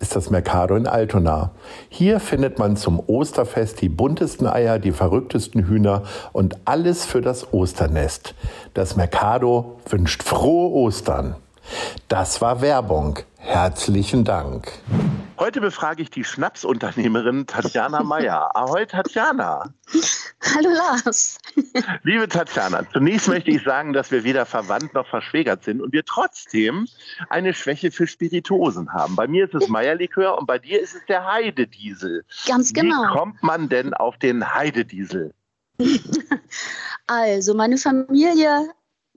ist das Mercado in Altona. Hier findet man zum Osterfest die buntesten Eier, die verrücktesten Hühner und alles für das Osternest. Das Mercado wünscht frohe Ostern. Das war Werbung. Herzlichen Dank. Heute befrage ich die Schnapsunternehmerin Tatjana Meyer. Ahoi Tatjana. Hallo Lars. Liebe Tatjana, zunächst möchte ich sagen, dass wir weder verwandt noch verschwägert sind und wir trotzdem eine Schwäche für Spiritosen haben. Bei mir ist es Meierlikör und bei dir ist es der Heidediesel. Ganz genau. Wie kommt man denn auf den Heidediesel? Also, meine Familie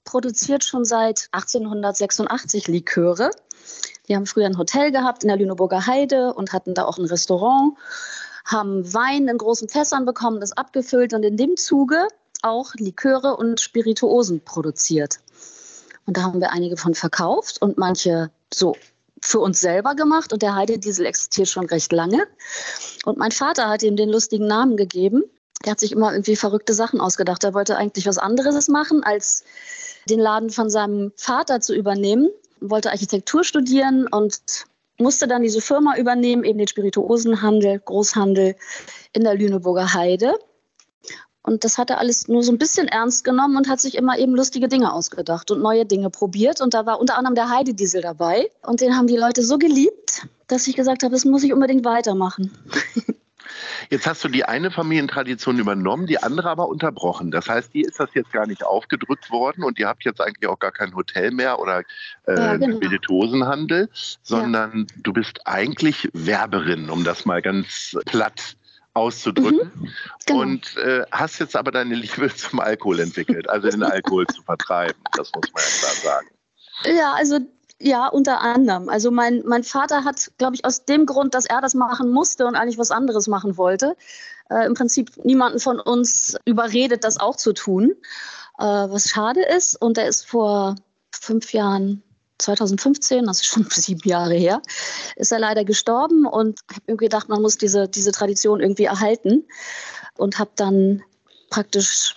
produziert schon seit 1886 Liköre. Die haben früher ein Hotel gehabt in der Lüneburger Heide und hatten da auch ein Restaurant, haben Wein in großen Fässern bekommen, das abgefüllt und in dem Zuge auch Liköre und Spirituosen produziert. Und da haben wir einige von verkauft und manche so für uns selber gemacht. Und der Heidediesel existiert schon recht lange. Und mein Vater hat ihm den lustigen Namen gegeben. Der hat sich immer irgendwie verrückte Sachen ausgedacht. Er wollte eigentlich was anderes machen, als den Laden von seinem Vater zu übernehmen wollte Architektur studieren und musste dann diese Firma übernehmen, eben den Spirituosenhandel, Großhandel in der Lüneburger Heide. Und das hat er alles nur so ein bisschen ernst genommen und hat sich immer eben lustige Dinge ausgedacht und neue Dinge probiert. Und da war unter anderem der Heidediesel dabei. Und den haben die Leute so geliebt, dass ich gesagt habe, das muss ich unbedingt weitermachen. Jetzt hast du die eine Familientradition übernommen, die andere aber unterbrochen. Das heißt, die ist das jetzt gar nicht aufgedrückt worden und ihr habt jetzt eigentlich auch gar kein Hotel mehr oder äh, ja, genau. Spirituosenhandel, sondern ja. du bist eigentlich Werberin, um das mal ganz platt auszudrücken. Mhm, genau. Und äh, hast jetzt aber deine Liebe zum Alkohol entwickelt, also den Alkohol zu vertreiben. Das muss man ja klar sagen. Ja, also ja, unter anderem. Also mein, mein Vater hat, glaube ich, aus dem Grund, dass er das machen musste und eigentlich was anderes machen wollte, äh, im Prinzip niemanden von uns überredet, das auch zu tun, äh, was schade ist. Und er ist vor fünf Jahren 2015, das ist schon sieben Jahre her, ist er leider gestorben und habe mir gedacht, man muss diese, diese Tradition irgendwie erhalten und habe dann praktisch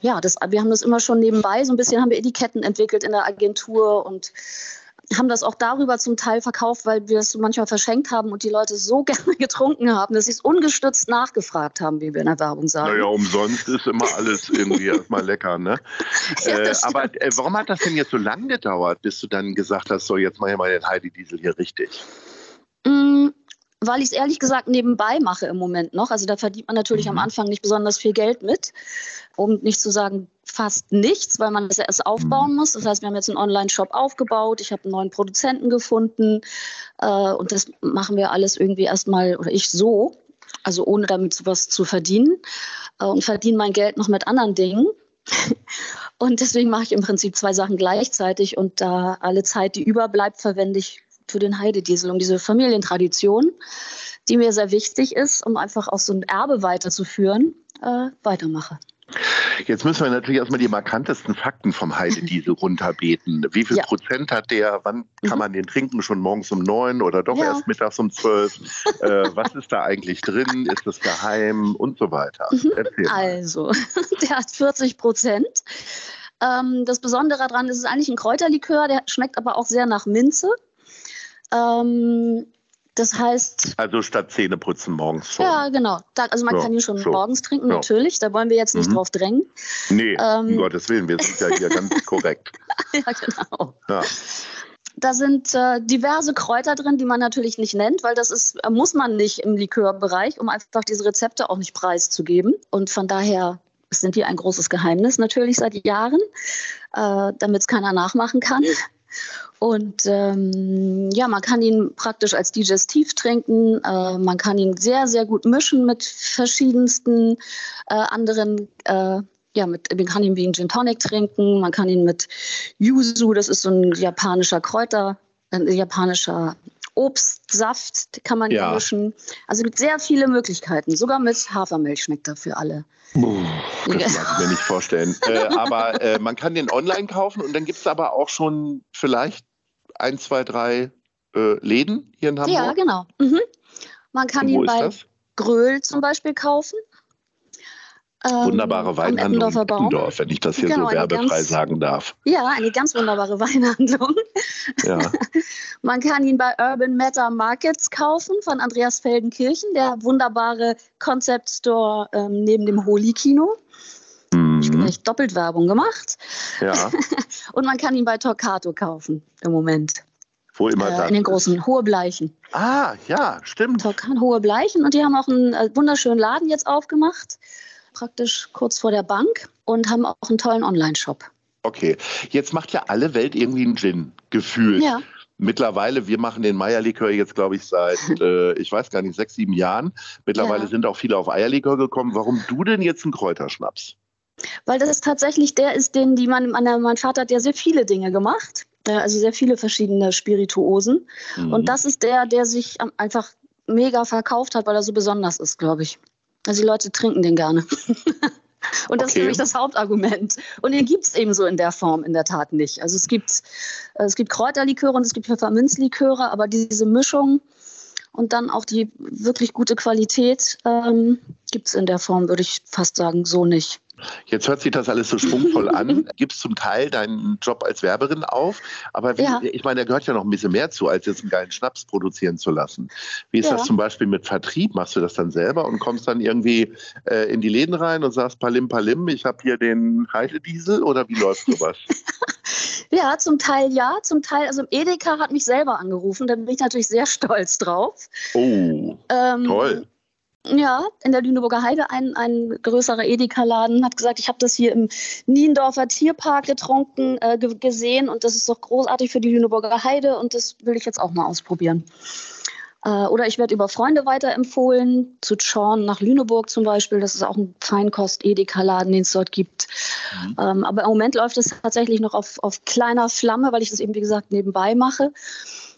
ja, das, wir haben das immer schon nebenbei, so ein bisschen haben wir Etiketten entwickelt in der Agentur und haben das auch darüber zum Teil verkauft, weil wir es manchmal verschenkt haben und die Leute so gerne getrunken haben, dass sie es ungestützt nachgefragt haben, wie wir in der Werbung sagen. Naja, umsonst ist immer alles irgendwie erstmal lecker, ne? ja, äh, aber äh, warum hat das denn jetzt so lange gedauert, bis du dann gesagt hast, so jetzt mach ich mal den Heidi Diesel hier richtig? Weil ich es ehrlich gesagt nebenbei mache im Moment noch. Also da verdient man natürlich mhm. am Anfang nicht besonders viel Geld mit, um nicht zu sagen fast nichts, weil man das erst aufbauen mhm. muss. Das heißt, wir haben jetzt einen Online-Shop aufgebaut, ich habe einen neuen Produzenten gefunden äh, und das machen wir alles irgendwie erstmal, oder ich so, also ohne damit sowas zu verdienen äh, und verdiene mein Geld noch mit anderen Dingen. Und deswegen mache ich im Prinzip zwei Sachen gleichzeitig und da alle Zeit, die überbleibt, verwende ich für den Heidediesel, um diese Familientradition, die mir sehr wichtig ist, um einfach auch so ein Erbe weiterzuführen, äh, weitermache. Jetzt müssen wir natürlich erstmal die markantesten Fakten vom Heidediesel runterbeten. Wie viel ja. Prozent hat der? Wann kann mhm. man den trinken? Schon morgens um neun oder doch ja. erst mittags um zwölf? äh, was ist da eigentlich drin? Ist das geheim und so weiter? Mhm. Also, der hat 40 Prozent. Ähm, das Besondere daran ist, es ist eigentlich ein Kräuterlikör, der schmeckt aber auch sehr nach Minze. Ähm, das heißt. Also statt Zähneputzen morgens schon. Ja, genau. Da, also man ja, kann ihn schon so. morgens trinken, ja. natürlich. Da wollen wir jetzt nicht mhm. drauf drängen. Nee, ähm, um Gottes Willen, wir sind ja hier ganz korrekt. ja, genau. Ja. Da sind äh, diverse Kräuter drin, die man natürlich nicht nennt, weil das ist, äh, muss man nicht im Likörbereich, um einfach diese Rezepte auch nicht preiszugeben. Und von daher sind die ein großes Geheimnis natürlich seit Jahren, äh, damit es keiner nachmachen kann. Und ähm, ja, man kann ihn praktisch als Digestiv trinken. Äh, man kann ihn sehr, sehr gut mischen mit verschiedensten äh, anderen. Äh, ja, mit, man kann ihn wie ein Gin Tonic trinken. Man kann ihn mit Yuzu, das ist so ein japanischer Kräuter, ein japanischer Obstsaft kann man ja. mischen. Also es gibt sehr viele Möglichkeiten. Sogar mit Hafermilch schmeckt er für alle. Das kann ich mir nicht vorstellen. äh, aber äh, man kann den online kaufen und dann gibt es aber auch schon vielleicht ein, zwei, drei äh, Läden hier in Hamburg. Ja, genau. Mhm. Man kann ihn bei? Gröhl zum Beispiel kaufen. Ähm, wunderbare Weinhandlung in Eppendorf, wenn ich das hier genau, so werbefrei ganz, sagen darf. Ja, eine ganz wunderbare Weinhandlung. Ja. Man kann ihn bei Urban Matter Markets kaufen von Andreas Feldenkirchen, der wunderbare Concept Store ähm, neben dem Holy Kino. Mhm. Ich habe echt doppelt Werbung gemacht. Ja. Und man kann ihn bei Torcato kaufen im Moment. Wo immer äh, In den großen Hohe Bleichen. Ah, ja, stimmt. Hohe Bleichen. Und die haben auch einen äh, wunderschönen Laden jetzt aufgemacht praktisch kurz vor der Bank und haben auch einen tollen Online-Shop. Okay, jetzt macht ja alle Welt irgendwie einen Gin, gefühlt. Ja. Mittlerweile, wir machen den Meierlikör jetzt, glaube ich, seit, äh, ich weiß gar nicht, sechs, sieben Jahren. Mittlerweile ja. sind auch viele auf Eierlikör gekommen. Warum du denn jetzt einen Kräuterschnaps? Weil das ist tatsächlich der ist, den die man, mein Vater hat ja sehr viele Dinge gemacht, also sehr viele verschiedene Spirituosen. Mhm. Und das ist der, der sich einfach mega verkauft hat, weil er so besonders ist, glaube ich. Also die Leute trinken den gerne. Und das okay. ist nämlich das Hauptargument. Und den gibt es eben so in der Form in der Tat nicht. Also es gibt, es gibt Kräuterliköre und es gibt Pfefferminzliköre, aber diese Mischung und dann auch die wirklich gute Qualität ähm, gibt es in der Form, würde ich fast sagen, so nicht. Jetzt hört sich das alles so schwungvoll an. Gibst zum Teil deinen Job als Werberin auf, aber wie, ja. ich meine, da gehört ja noch ein bisschen mehr zu, als jetzt einen geilen Schnaps produzieren zu lassen. Wie ist ja. das zum Beispiel mit Vertrieb? Machst du das dann selber und kommst dann irgendwie äh, in die Läden rein und sagst Palim Palim, ich habe hier den Heidediesel oder wie läuft sowas? ja, zum Teil ja, zum Teil, also Edeka hat mich selber angerufen, da bin ich natürlich sehr stolz drauf. Oh, ähm, toll. Ja, in der Lüneburger Heide ein, ein größerer Edeka-Laden hat gesagt, ich habe das hier im Niendorfer Tierpark getrunken, äh, gesehen und das ist doch großartig für die Lüneburger Heide und das will ich jetzt auch mal ausprobieren. Äh, oder ich werde über Freunde weiterempfohlen, zu Chorn nach Lüneburg zum Beispiel. Das ist auch ein Feinkost-Edeka-Laden, den es dort gibt. Mhm. Ähm, aber im Moment läuft es tatsächlich noch auf, auf kleiner Flamme, weil ich das eben, wie gesagt, nebenbei mache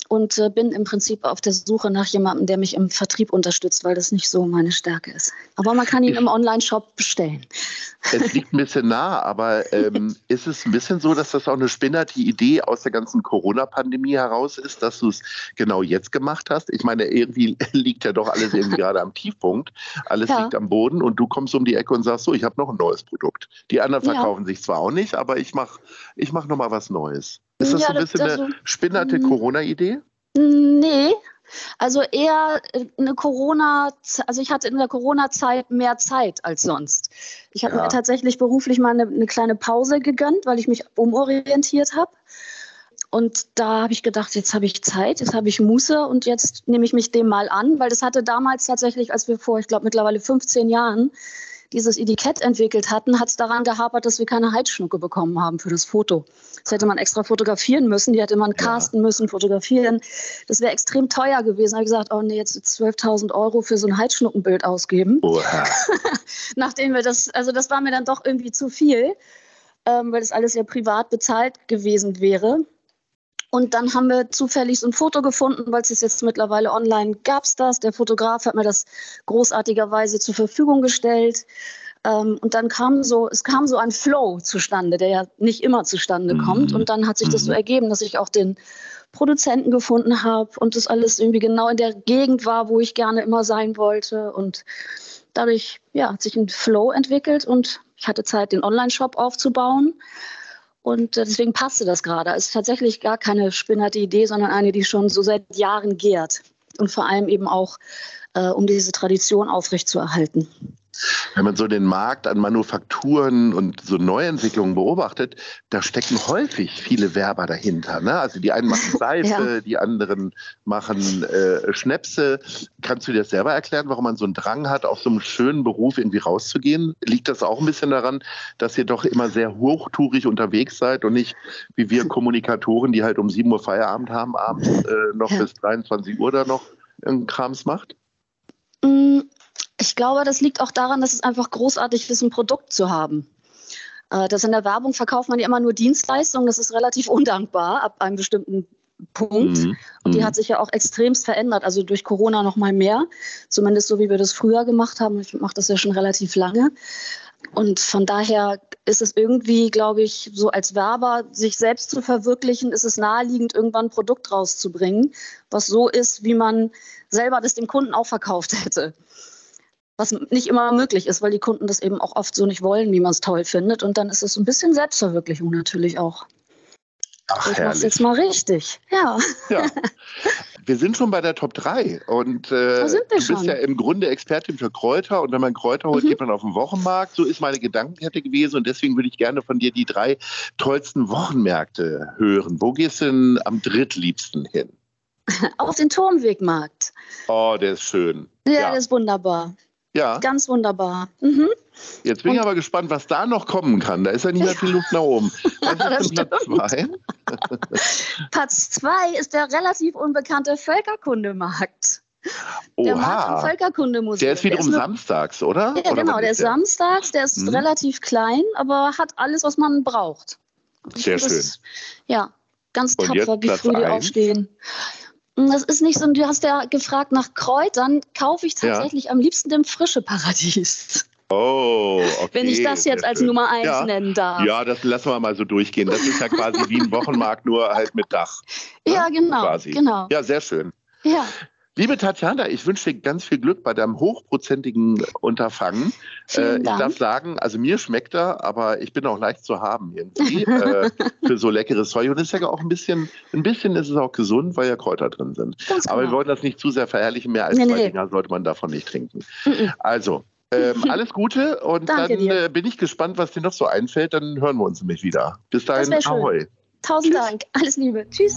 und äh, bin im Prinzip auf der Suche nach jemandem, der mich im Vertrieb unterstützt, weil das nicht so meine Stärke ist. Aber man kann ihn ich, im Online-Shop bestellen. Es liegt ein bisschen nah, aber ähm, ist es ein bisschen so, dass das auch eine spinnerte Idee aus der ganzen Corona-Pandemie heraus ist, dass du es genau jetzt gemacht hast? Ich meine, irgendwie liegt ja doch alles irgendwie gerade am Tiefpunkt. Alles ja. liegt am Boden und du kommst um die Ecke und sagst so, ich habe noch ein neues Produkt. Die anderen verkaufen ja. sich zwar auch nicht, aber ich mache ich mach noch mal was Neues. Ist das ja, so ein bisschen das, eine spinnerte mhm. Corona-Idee? Nee, also eher äh, eine Corona, also ich hatte in der Corona-Zeit mehr Zeit als sonst. Ich habe ja. mir tatsächlich beruflich mal eine, eine, kleine Pause gegönnt, weil ich mich umorientiert habe. Und da habe ich gedacht, jetzt habe ich Zeit, jetzt habe ich Muße und jetzt nehme ich mich dem mal an, weil das hatte damals tatsächlich, als wir vor, ich glaube mittlerweile 15 Jahren dieses Etikett entwickelt hatten, hat es daran gehapert, dass wir keine Heizschnucke bekommen haben für das Foto. Das hätte man extra fotografieren müssen, die hätte man casten müssen, fotografieren. Das wäre extrem teuer gewesen. Da habe ich gesagt, oh nee, jetzt 12.000 Euro für so ein Heizschnuckenbild ausgeben. Nachdem wir das, also das war mir dann doch irgendwie zu viel, ähm, weil das alles ja privat bezahlt gewesen wäre. Und dann haben wir zufällig so ein Foto gefunden, weil es ist jetzt mittlerweile online gab es das. Der Fotograf hat mir das großartigerweise zur Verfügung gestellt. Ähm, und dann kam so, es kam so ein Flow zustande, der ja nicht immer zustande mhm. kommt. Und dann hat sich das so mhm. ergeben, dass ich auch den Produzenten gefunden habe und das alles irgendwie genau in der Gegend war, wo ich gerne immer sein wollte. Und dadurch ja, hat sich ein Flow entwickelt und ich hatte Zeit, den Online-Shop aufzubauen. Und äh, deswegen passte das gerade. Es ist tatsächlich gar keine spinnerte Idee, sondern eine, die schon so seit Jahren gärt. Und vor allem eben auch, äh, um diese Tradition aufrechtzuerhalten. Wenn man so den Markt an Manufakturen und so Neuentwicklungen beobachtet, da stecken häufig viele Werber dahinter. Ne? Also die einen machen Seife, ja. die anderen machen äh, Schnäpse. Kannst du dir das selber erklären, warum man so einen Drang hat, aus so einem schönen Beruf irgendwie rauszugehen? Liegt das auch ein bisschen daran, dass ihr doch immer sehr hochtourig unterwegs seid und nicht wie wir Kommunikatoren, die halt um 7 Uhr Feierabend haben, abends äh, noch ja. bis 23 Uhr da noch Krams macht? Ich glaube, das liegt auch daran, dass es einfach großartig ist, ein Produkt zu haben. Äh, das in der Werbung verkauft man ja immer nur Dienstleistungen. Das ist relativ undankbar ab einem bestimmten Punkt. Mhm. Und die mhm. hat sich ja auch extremst verändert. Also durch Corona noch mal mehr. Zumindest so, wie wir das früher gemacht haben. Ich mache das ja schon relativ lange. Und von daher ist es irgendwie, glaube ich, so als Werber, sich selbst zu verwirklichen, ist es naheliegend, irgendwann ein Produkt rauszubringen, was so ist, wie man selber das dem Kunden auch verkauft hätte. Was nicht immer möglich ist, weil die Kunden das eben auch oft so nicht wollen, wie man es toll findet. Und dann ist es ein bisschen Selbstverwirklichung natürlich auch. Ach, ich mach's jetzt mal richtig. Ja. ja. Wir sind schon bei der Top 3 und äh, du bist schon. ja im Grunde Expertin für Kräuter und wenn man Kräuter holt, mhm. geht man auf den Wochenmarkt. So ist meine Gedankenkette gewesen und deswegen würde ich gerne von dir die drei tollsten Wochenmärkte hören. Wo gehst du denn am drittliebsten hin? Auf den Turmwegmarkt. Oh, der ist schön. Ja, ja. der ist wunderbar. Ja. Ganz wunderbar. Mhm. Jetzt bin Und ich aber gespannt, was da noch kommen kann. Da ist ja nicht mehr viel Luft nach oben. Was ist Platz zwei? Platz zwei ist der relativ unbekannte Völkerkundemarkt. Der Oha. Markt Völkerkundemuseum. Der ist wiederum der ist samstags, oder? Ja, oder genau, der ist samstags, der ist hm. relativ klein, aber hat alles, was man braucht. Sehr schön. Das, ja, ganz tapfer, wie früh die aufstehen. Das ist nicht so, du hast ja gefragt nach Kräutern, kaufe ich tatsächlich ja. am liebsten dem frische Paradies. Oh, okay. Wenn ich das jetzt als Nummer eins ja. nennen darf. Ja, das lassen wir mal so durchgehen. Das ist ja quasi wie ein Wochenmarkt, nur halt mit Dach. Ne? Ja, genau, quasi. genau. Ja, sehr schön. Ja. Liebe Tatjana, ich wünsche dir ganz viel Glück bei deinem hochprozentigen Unterfangen. Äh, ich darf sagen, also mir schmeckt er, aber ich bin auch leicht zu haben irgendwie äh, für so leckeres Zeug. Und es ist ja auch ein bisschen, ein bisschen ist es auch gesund, weil ja Kräuter drin sind. Ganz aber genau. wir wollen das nicht zu sehr verherrlichen. Mehr als nee, zwei nee. Dinger sollte man davon nicht trinken. Mhm. Also, ähm, alles Gute und Danke dann äh, bin ich gespannt, was dir noch so einfällt. Dann hören wir uns nämlich wieder. Bis dahin, ahoi. Tausend Tschüss. Dank. Alles Liebe. Tschüss.